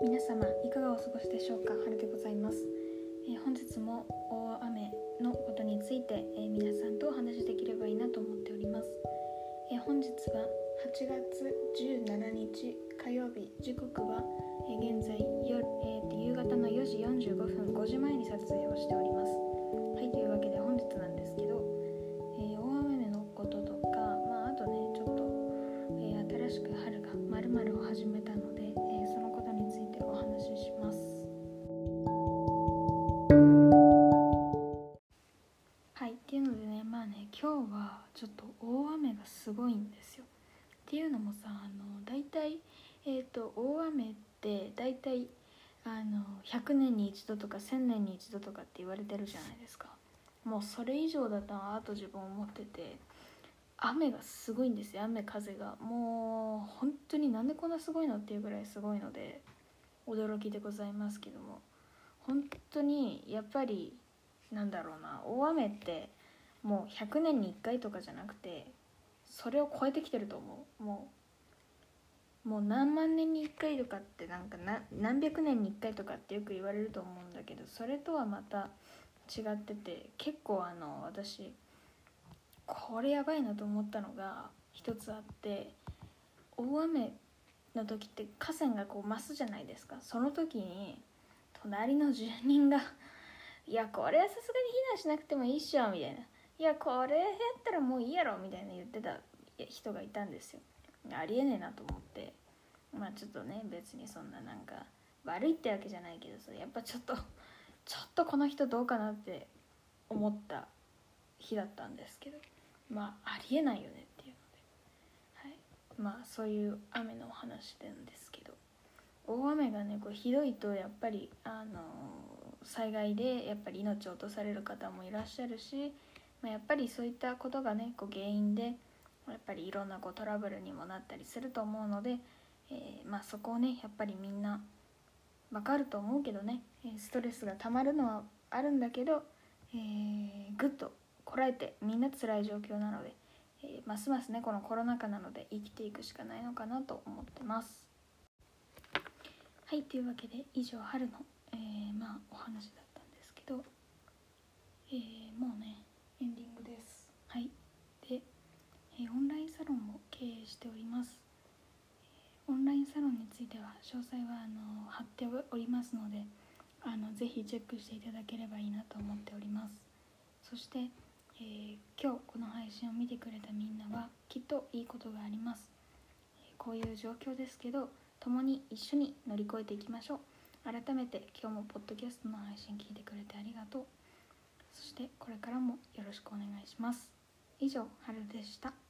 皆様いかがお過ごしでしょうか？春でございます、えー、本日も大雨のことについて、えー、皆さんとお話しできればいいなと思っております、えー、本日は8月17日火曜日時刻は、まあね今日はちょっと大雨がすごいんですよ。っていうのもさあの大体えっ、と大雨って大体あの100年に一度とか1000年に一度とかって言われてるじゃないですか。もうそれ以上だったなと自分思ってて雨がすごいんですよ雨風が。もう本当になんでこんなすごいのっていうぐらいすごいので驚きでございますけども。本当にやっぱりなんだろうな大雨ってもう100年に1回とかじゃなくてそれを超えてきてると思う。もうもう何万年に1回とかってなんか何百年に1回とかってよく言われると思うんだけどそれとはまた違ってて結構あの私これやばいなと思ったのが一つあって大雨の時って河川がこう増すじゃないですか。その時に隣の住人が「いやこれはさすがに避難しなくてもいいっしょ」みたいな「いやこれやったらもういいやろ」みたいな言ってた人がいたんですよ。ありえねえなと思って。まあちょっとね別にそんななんか悪いってわけじゃないけどさやっぱちょっとちょっとこの人どうかなって思った日だったんですけど。まあありえないよねっていうので、はい、まあそういう雨のお話なんですけど。大雨がねこうひどいとやっぱりあの災害でやっぱり命を落とされる方もいらっしゃるし、まあ、やっぱりそういったことがねこう原因でやっぱりいろんなこうトラブルにもなったりすると思うので、えー、まあ、そこをねやっぱりみんなわかると思うけどねストレスがたまるのはあるんだけど、えー、ぐっとこらえてみんな辛い状況なので、えー、ますますねこのコロナ禍なので生きていくしかないのかなと思ってます。はいというわけで以上春の、えー、まあお話だったんですけど、えー、もうねエンディングですはいで、えオンラインサロンを経営しております。オンラインサロンについては詳細はあの貼っておりますのであのぜひチェックしていただければいいなと思っております。そしてえー、今日この配信を見てくれたみんなはきっといいことがあります、こういう状況ですけど共に一緒に乗り越えていきましょう。改めて今日もポッドキャストの配信聞いてくれてありがとう。そしてこれからもよろしくお願いします。以上春でした。